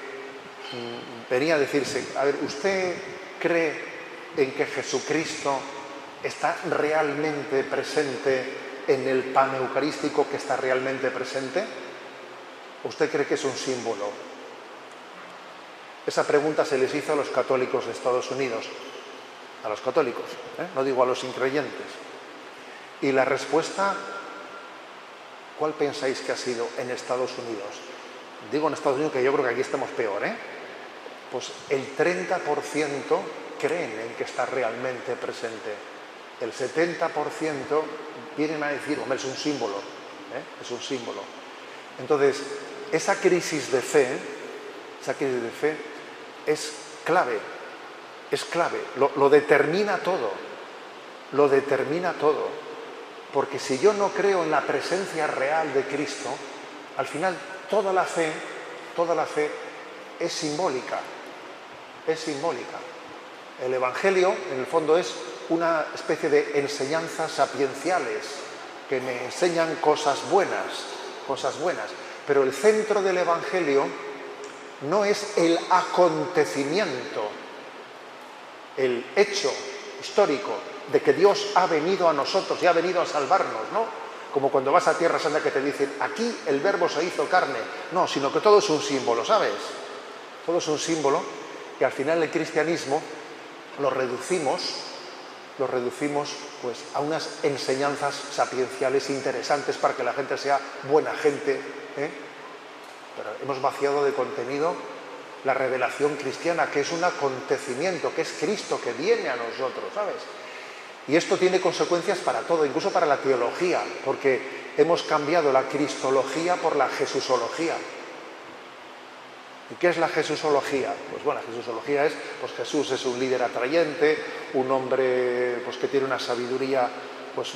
venía a decirse, a ver, ¿usted cree en que Jesucristo está realmente presente en el pan eucarístico que está realmente presente? ¿Usted cree que es un símbolo? Esa pregunta se les hizo a los católicos de Estados Unidos, a los católicos, ¿eh? no digo a los increyentes. Y la respuesta, ¿cuál pensáis que ha sido en Estados Unidos? Digo en Estados Unidos que yo creo que aquí estamos peor, ¿eh? Pues el 30% creen en que está realmente presente. El 70% vienen a decir, hombre, es un símbolo, ¿eh? es un símbolo. Entonces, esa crisis de fe, esa crisis de fe es clave, es clave, lo, lo determina todo, lo determina todo. Porque si yo no creo en la presencia real de Cristo, al final toda la fe, toda la fe es simbólica, es simbólica. El Evangelio, en el fondo, es una especie de enseñanzas sapienciales que me enseñan cosas buenas, cosas buenas. Pero el centro del Evangelio no es el acontecimiento, el hecho histórico de que Dios ha venido a nosotros y ha venido a salvarnos, ¿no? Como cuando vas a Tierra Santa que te dicen, aquí el verbo se hizo carne. No, sino que todo es un símbolo, ¿sabes? Todo es un símbolo que al final el cristianismo lo reducimos, lo reducimos pues, a unas enseñanzas sapienciales interesantes para que la gente sea buena gente. ¿eh? Pero hemos vaciado de contenido la revelación cristiana, que es un acontecimiento, que es Cristo que viene a nosotros, ¿sabes? Y esto tiene consecuencias para todo, incluso para la teología, porque hemos cambiado la cristología por la jesusología. ¿Y qué es la Jesusología? Pues bueno, la Jesusología es, pues Jesús es un líder atrayente, un hombre pues, que tiene una sabiduría pues,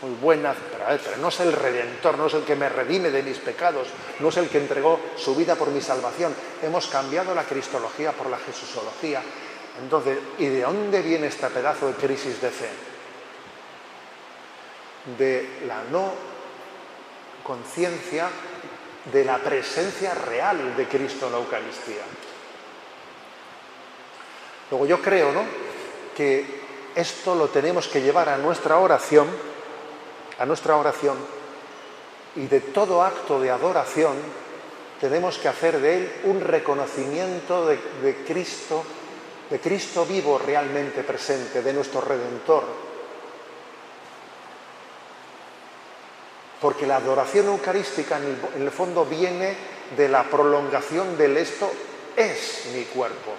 muy buena, pero, no es el redentor, no es el que me redime de mis pecados, no es el que entregó su vida por mi salvación. Hemos cambiado la Cristología por la Jesusología. Entonces, ¿y de dónde viene este pedazo de crisis de fe? De la no conciencia de la presencia real de Cristo en la Eucaristía. Luego yo creo ¿no? que esto lo tenemos que llevar a nuestra oración, a nuestra oración, y de todo acto de adoración tenemos que hacer de él un reconocimiento de, de Cristo, de Cristo vivo realmente presente, de nuestro Redentor, porque la adoración eucarística en el, fondo viene de la prolongación del esto es mi cuerpo.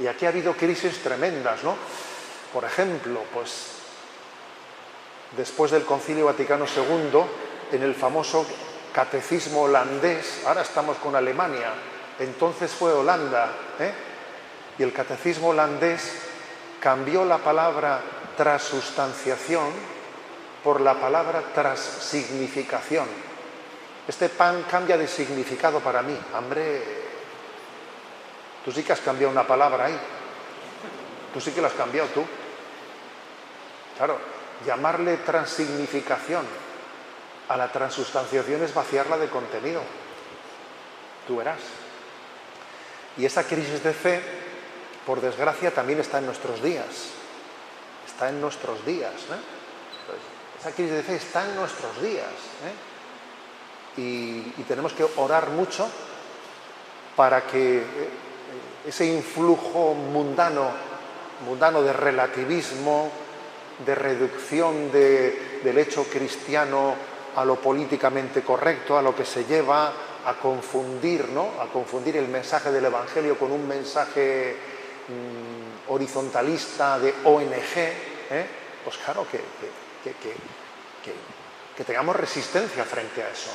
Y aquí ha habido crisis tremendas, ¿no? Por ejemplo, pues después del Concilio Vaticano II, en el famoso catecismo holandés, ahora estamos con Alemania, entonces fue Holanda, ¿eh? y el catecismo holandés cambió la palabra transustanciación por la palabra transignificación. Este pan cambia de significado para mí. Hombre, tú sí que has cambiado una palabra ahí. Tú sí que la has cambiado tú. Claro, llamarle transignificación a la transustanciación es vaciarla de contenido. Tú verás. Y esa crisis de fe, por desgracia, también está en nuestros días. Está en nuestros días. ¿eh? Esa crisis de fe está en nuestros días. ¿eh? Y, tenemos que orar mucho para que eh, ese influjo mundano, mundano de relativismo, de reducción del hecho cristiano a lo políticamente correcto, a lo que se lleva a confundir, ¿no? a confundir el mensaje del Evangelio con un mensaje mm, horizontalista de ONG, ¿eh? pues claro que, tengamos resistencia frente a eso.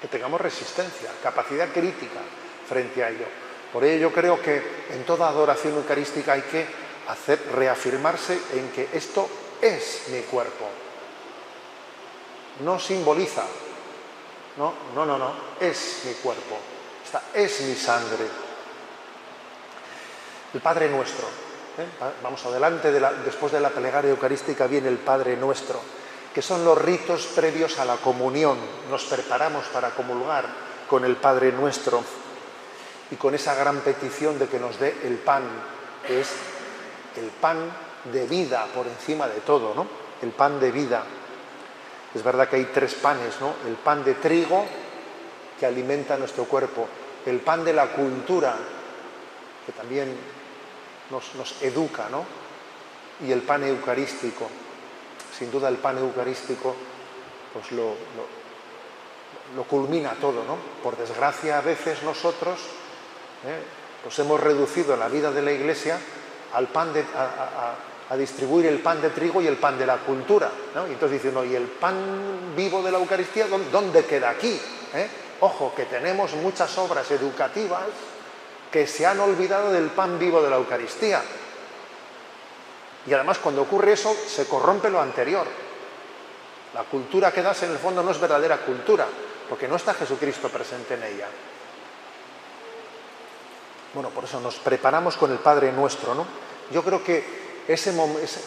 Que tengamos resistencia, capacidad crítica frente a ello. Por ello yo creo que en toda adoración eucarística hay que hacer, reafirmarse en que esto es mi cuerpo. No simboliza. No, no, no, no. Es mi cuerpo. Esta es mi sangre. El Padre nuestro. Vamos adelante, después de la plegaria eucarística viene el Padre Nuestro, que son los ritos previos a la comunión. Nos preparamos para comulgar con el Padre Nuestro y con esa gran petición de que nos dé el pan, que es el pan de vida por encima de todo, ¿no? El pan de vida. Es verdad que hay tres panes, ¿no? El pan de trigo que alimenta nuestro cuerpo, el pan de la cultura, que también nos, educa, ¿no? Y el pan eucarístico, sin duda el pan eucarístico, pues lo, lo, culmina todo, ¿no? Por desgracia a veces nosotros ¿eh? pues hemos reducido la vida de la Iglesia al pan de, a, distribuir el pan de trigo y el pan de la cultura, ¿no? Y entonces dicen, ¿y el pan vivo de la Eucaristía dónde queda aquí? ¿Eh? Ojo, que tenemos muchas obras educativas que se han olvidado del pan vivo de la Eucaristía. Y además cuando ocurre eso se corrompe lo anterior. La cultura que das en el fondo no es verdadera cultura, porque no está Jesucristo presente en ella. Bueno, por eso nos preparamos con el Padre nuestro, ¿no? Yo creo que ese,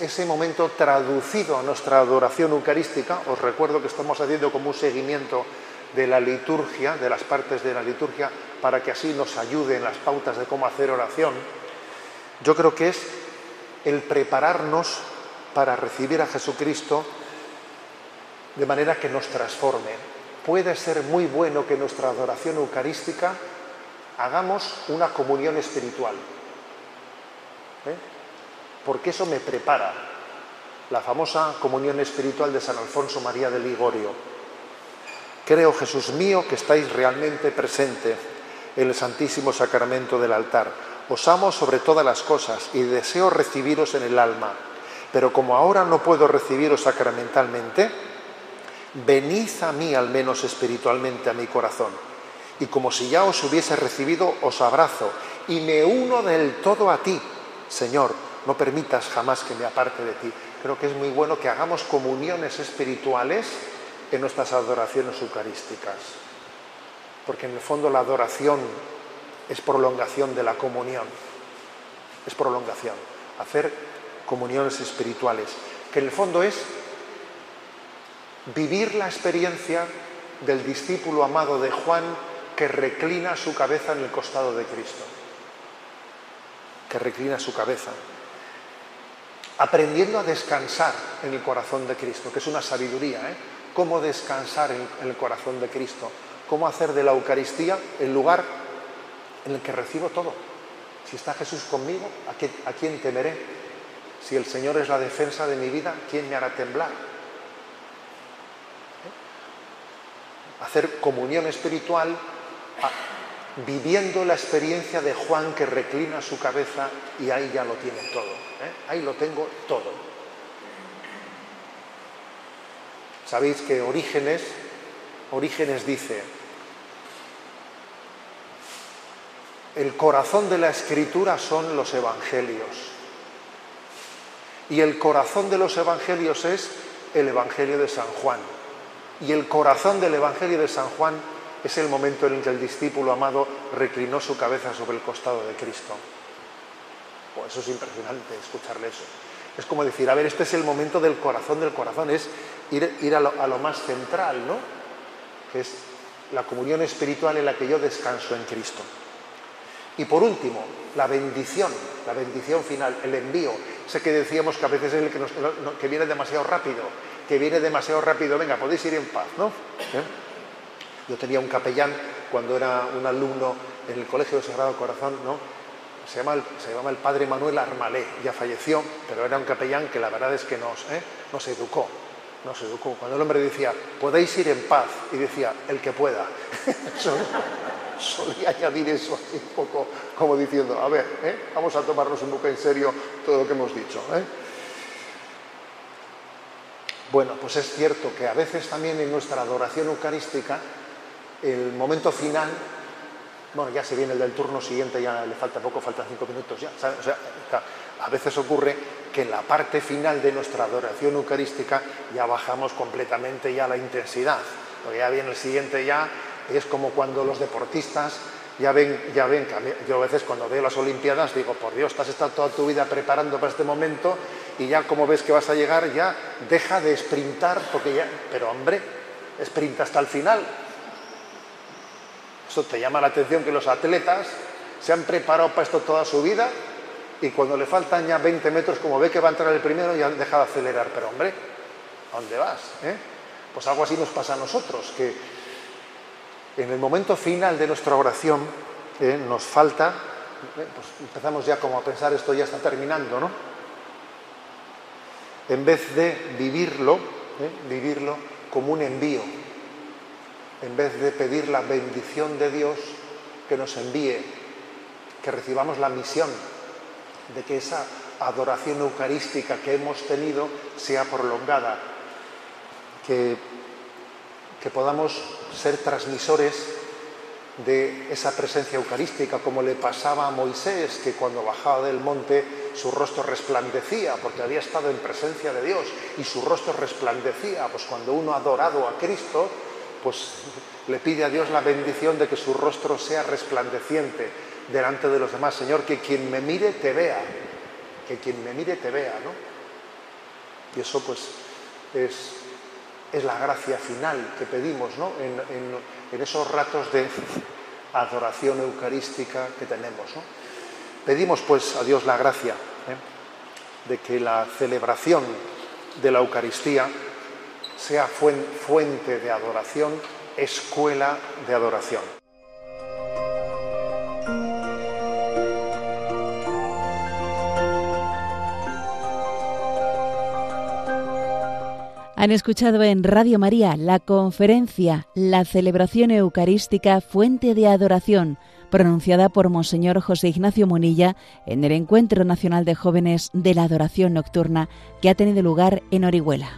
ese momento traducido a nuestra adoración eucarística, os recuerdo que estamos haciendo como un seguimiento de la liturgia, de las partes de la liturgia, para que así nos ayuden las pautas de cómo hacer oración, yo creo que es el prepararnos para recibir a Jesucristo de manera que nos transforme. Puede ser muy bueno que nuestra adoración eucarística hagamos una comunión espiritual, ¿eh? porque eso me prepara. La famosa comunión espiritual de San Alfonso María de Ligorio Creo, Jesús mío, que estáis realmente presente en el Santísimo Sacramento del altar. Os amo sobre todas las cosas y deseo recibiros en el alma. Pero como ahora no puedo recibiros sacramentalmente, venid a mí al menos espiritualmente a mi corazón. y como si ya os hubiese recibido, os abrazo y me uno del todo a ti, Señor, no permitas jamás que me aparte de ti. Creo que es muy bueno que hagamos comuniones espirituales en nuestras adoraciones eucarísticas, porque en el fondo la adoración es prolongación de la comunión, es prolongación, hacer comuniones espirituales, que en el fondo es vivir la experiencia del discípulo amado de Juan que reclina su cabeza en el costado de Cristo, que reclina su cabeza, aprendiendo a descansar en el corazón de Cristo, que es una sabiduría, ¿eh? Cómo descansar en, el corazón de Cristo, cómo hacer de la Eucaristía el lugar en el que recibo todo. Si está Jesús conmigo, ¿a, quién temeré? Si el Señor es la defensa de mi vida, ¿quién me hará temblar? ¿Eh? Hacer comunión espiritual viviendo la experiencia de Juan que reclina su cabeza y ahí ya lo tiene todo. ¿eh? Ahí lo tengo todo. Sabéis que Orígenes, Orígenes dice, el corazón de la escritura son los evangelios. Y el corazón de los evangelios es el Evangelio de San Juan. Y el corazón del Evangelio de San Juan es el momento en el que el discípulo amado reclinó su cabeza sobre el costado de Cristo. Oh, eso es impresionante, escucharle eso. Es como decir, a ver, este es el momento del corazón del corazón, es ir, a, lo, más central, ¿no? Que es la comunión espiritual en la que yo descanso en Cristo. Y por último, la bendición, la bendición final, el envío. Sé que decíamos que a veces es el que, viene demasiado rápido, que viene demasiado rápido, venga, podéis ir en paz, ¿no? ¿Eh? Yo tenía un capellán cuando era un alumno en el Colegio de Sagrado Corazón, ¿no? Se, llama el, llamaba el padre Manuel Armalé, ya falleció, pero era un capellán que la verdad es que nos, ¿eh? nos educó, nos educó. Cuando el hombre decía, podéis ir en paz, y decía, el que pueda. solía añadir eso así un poco como diciendo, a ver, ¿eh? vamos a tomarnos un poco en serio todo lo que hemos dicho. ¿eh? Bueno, pues es cierto que a veces también en nuestra adoración eucarística el momento final, bueno, ya se viene el del turno siguiente, ya le falta poco, faltan cinco minutos ya. O sea, a veces ocurre que en la parte final de nuestra adoración eucarística ya bajamos completamente ya la intensidad, porque ya viene el siguiente ya, es como cuando los deportistas ya ven, ya ven, yo a veces cuando veo las Olimpiadas digo, por Dios, has estado toda tu vida preparando para este momento y ya como ves que vas a llegar, ya deja de sprintar, porque ya, pero hombre, sprinta hasta el final, eso te llama la atención que los atletas se han preparado para esto toda su vida y cuando le faltan ya 20 metros, como ve que va a entrar el primero, ya han dejado de acelerar. Pero hombre, ¿a dónde vas? Eh? Pues algo así nos pasa a nosotros, que en el momento final de nuestra oración eh, nos falta, eh, pues empezamos ya como a pensar esto ya está terminando, ¿no? En vez de vivirlo, vivirlo como un envío, en vez de pedir la bendición de Dios que nos envíe, que recibamos la misión de que esa adoración eucarística que hemos tenido sea prolongada, que, que podamos ser transmisores de esa presencia eucarística, como le pasaba a Moisés, que cuando bajaba del monte su rostro resplandecía, porque había estado en presencia de Dios, y su rostro resplandecía, pues cuando uno ha adorado a Cristo, pues le pide a Dios la bendición de que su rostro sea resplandeciente delante de los demás. Señor, que quien me mire te vea, que quien me mire te vea, ¿no? Y eso pues es, la gracia final que pedimos, ¿no? En, esos ratos de adoración eucarística que tenemos, ¿no? Pedimos pues a Dios la gracia ¿eh? de que la celebración de la Eucaristía sea fuente de adoración, escuela de adoración. Han escuchado en Radio María la conferencia La celebración eucarística Fuente de Adoración, pronunciada por Monseñor José Ignacio Munilla en el Encuentro Nacional de Jóvenes de la Adoración Nocturna que ha tenido lugar en Orihuela.